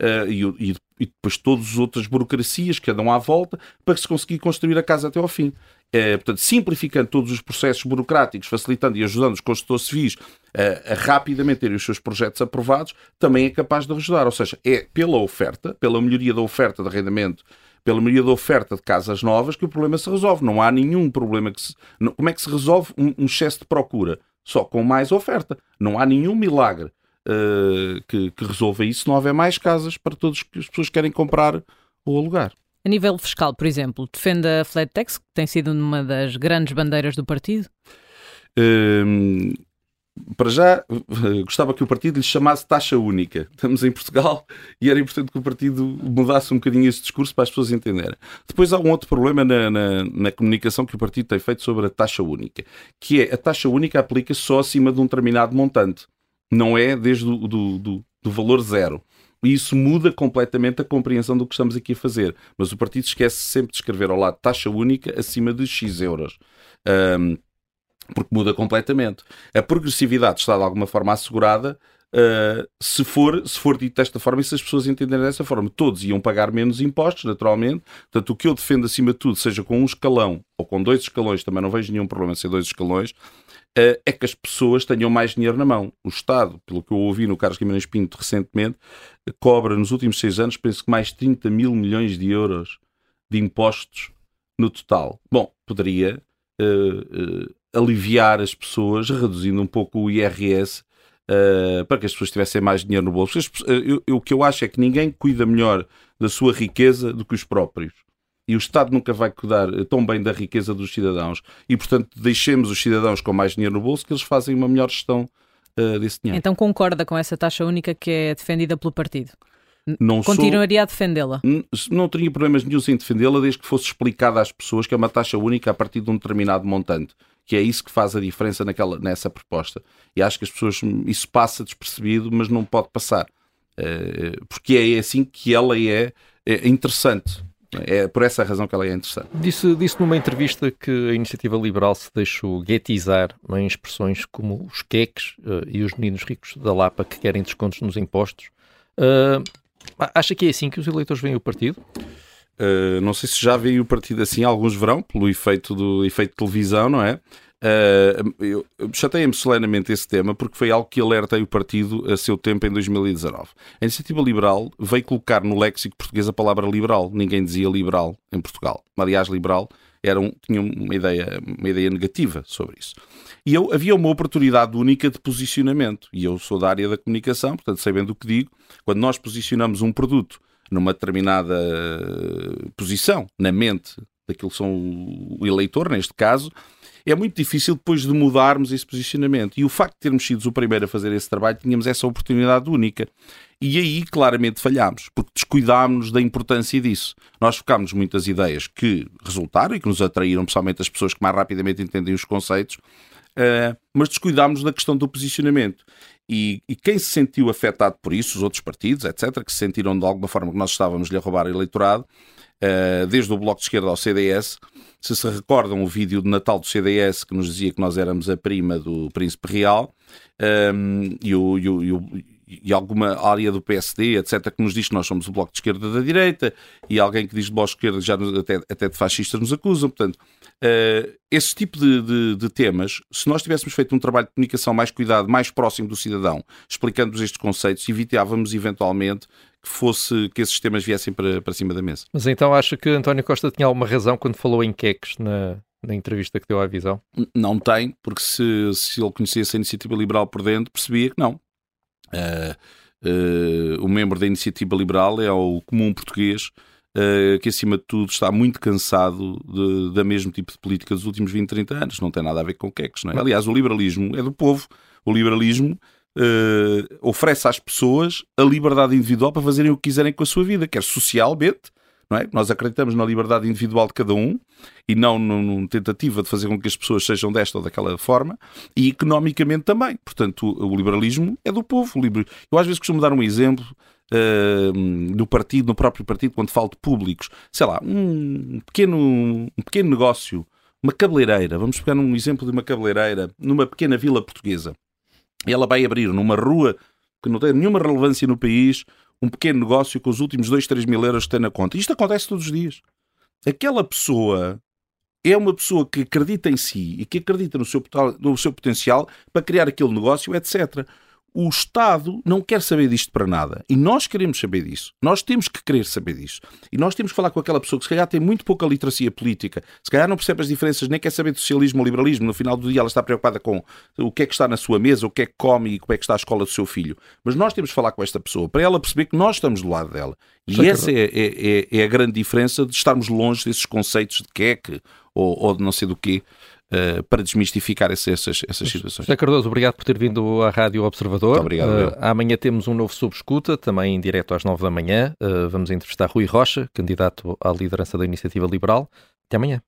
Uh, e, e, e, depois todas as outras burocracias que andam à volta para se conseguir construir a casa até ao fim. Uh, portanto, simplificando todos os processos burocráticos, facilitando e ajudando os construtores civis uh, a rapidamente terem os seus projetos aprovados, também é capaz de ajudar. Ou seja, é pela oferta, pela melhoria da oferta de arrendamento pela maioria da oferta de casas novas que o problema se resolve. Não há nenhum problema que se. Como é que se resolve um, um excesso de procura? Só com mais oferta. Não há nenhum milagre uh, que, que, resolva isso se não houver mais casas para todos que as pessoas querem comprar ou alugar. A nível fiscal, por exemplo, defende a flat tax, que tem sido uma das grandes bandeiras do partido? Uh, para já, gostava que o partido lhe chamasse taxa única. Estamos em Portugal e era importante que o partido mudasse um bocadinho esse discurso para as pessoas entenderem. Depois há um outro problema na, na, na comunicação que o partido tem feito sobre a taxa única, que é a taxa única aplica só acima de um determinado montante, não é desde o do, do, do valor zero. E isso muda completamente a compreensão do que estamos aqui a fazer. Mas o partido esquece sempre de escrever ao lado taxa única acima de X euros. Um, porque muda completamente. A progressividade está de alguma forma assegurada uh, se, for, se for dito desta forma e se as pessoas entenderem dessa forma. Todos iam pagar menos impostos, naturalmente. Portanto, o que eu defendo acima de tudo, seja com um escalão ou com dois escalões, também não vejo nenhum problema ser dois escalões, uh, é que as pessoas tenham mais dinheiro na mão. O Estado, pelo que eu ouvi no Carlos Guimarães Pinto recentemente, cobra nos últimos seis anos, penso que mais 30 mil milhões de euros de impostos no total. Bom, poderia uh, aliviar as pessoas, reduzindo um pouco o IRS, uh, para que as pessoas tivessem mais dinheiro no bolso. Eu, eu, o que eu acho é que ninguém cuida melhor da sua riqueza do que os próprios. E o Estado nunca vai cuidar tão bem da riqueza dos cidadãos. E, portanto, deixemos os cidadãos com mais dinheiro no bolso que eles fazem uma melhor gestão uh, desse dinheiro. Então concorda com essa taxa única que é defendida pelo partido? Não Continuaria sou, a defendê-la? Não teria problemas nenhum em defendê-la desde que fosse explicada às pessoas que é uma taxa única a partir de um determinado montante. Que é isso que faz a diferença naquela, nessa proposta. E acho que as pessoas, isso passa despercebido, mas não pode passar. Eh, porque é assim que ela é, é interessante. É por essa razão que ela é interessante. Disse, disse numa entrevista que a iniciativa liberal se deixou guetizar em expressões como os queques uh, e os meninos ricos da Lapa que querem descontos nos impostos. Uh, Acha que é assim que os eleitores veem o partido? Uh, não sei se já veem o partido assim, alguns verão, pelo efeito do efeito de televisão, não é? Uh, eu chateei-me solenemente esse tema porque foi algo que alertei o partido a seu tempo em 2019. A iniciativa liberal veio colocar no léxico português a palavra liberal. Ninguém dizia liberal em Portugal. Aliás, liberal era um, tinha uma ideia, uma ideia negativa sobre isso. E eu, havia uma oportunidade única de posicionamento. E eu sou da área da comunicação, portanto, sabendo o que digo, quando nós posicionamos um produto numa determinada eh, posição na mente daquilo que são o eleitor, neste caso, é muito difícil depois de mudarmos esse posicionamento. E o facto de termos sido o primeiro a fazer esse trabalho, tínhamos essa oportunidade única. E aí claramente falhámos, porque descuidámos da importância disso. Nós focámos muitas ideias que resultaram e que nos atraíram, pessoalmente as pessoas que mais rapidamente entendem os conceitos, uh, mas descuidámos da questão do posicionamento. E, e, quem se sentiu afetado por isso, os outros partidos, etc., que se sentiram de alguma forma que nós estávamos-lhe a roubar eleitorado, uh, desde o Bloco de Esquerda ao CDS, se se recordam o vídeo de Natal do CDS que nos dizia que nós éramos a prima do Príncipe Real, um, ehm, e o, e o e alguma área do PSD, etc., que nos diz que nós somos o Bloco de Esquerda da direita, e alguém que diz Bloco de Esquerda já nos, até, até de fascistas nos acusam. Portanto, uh, esse tipo de, de, de, temas, se nós tivéssemos feito um trabalho de comunicação mais cuidado, mais próximo do cidadão, explicando-nos estes conceitos, evitávamos eventualmente que fosse que esses temas viessem para, para cima da mesa. Mas então acha que António Costa tinha alguma razão quando falou em queques na, na entrevista que deu à visão? Não tem, porque se, se ele conhecesse a iniciativa liberal por dentro, percebia que não. Uh, uh, o membro da Iniciativa Liberal é o comum português uh, que, acima de tudo, está muito cansado da mesmo tipo de política dos últimos 20, 30 anos. Não tem nada a ver com queques, não é? Aliás, o liberalismo é do povo. O liberalismo oferece às pessoas a liberdade individual para fazerem o que quiserem com a sua vida, quer socialmente, é? Nós acreditamos na liberdade individual de cada um e não numa tentativa de fazer com que as pessoas sejam desta ou daquela forma e economicamente também. Portanto, o, liberalismo é do povo. Eu às vezes costumo dar um exemplo uh, do partido, no próprio partido, quando falo de públicos. Sei lá, um pequeno, um pequeno negócio, uma cabeleireira. Vamos pegar um exemplo de uma cabeleireira numa pequena vila portuguesa. Ela vai abrir numa rua que não tem nenhuma relevância no país um pequeno negócio com os últimos 2, 3 mil euros que tem na conta. Isto acontece todos os dias. Aquela pessoa é uma pessoa que acredita em si e que acredita no seu, no seu potencial para criar aquele negócio, etc o Estado não quer saber disto para nada. E nós queremos saber disso. Nós temos que querer saber disso. E nós temos que falar com aquela pessoa que se calhar tem muito pouca literacia política, se calhar não percebe as diferenças, nem quer saber do socialismo ou liberalismo. No final do dia ela está preocupada com o que é que está na sua mesa, o que é que come e como é que está a escola do seu filho. Mas nós temos que falar com esta pessoa para ela perceber que nós estamos do lado dela. E Sei essa é, é, é, é, a grande diferença de estarmos longe desses conceitos de queque ou, ou de não sei do quê. Uh, para desmistificar esse, essas, essas situações. José Cardoso, obrigado por ter vindo à Rádio Observador. Muito obrigado. Uh, amanhã temos um novo Subescuta, também em direto às nove da manhã. Uh, vamos entrevistar Rui Rocha, candidato à liderança da Iniciativa Liberal. Até amanhã.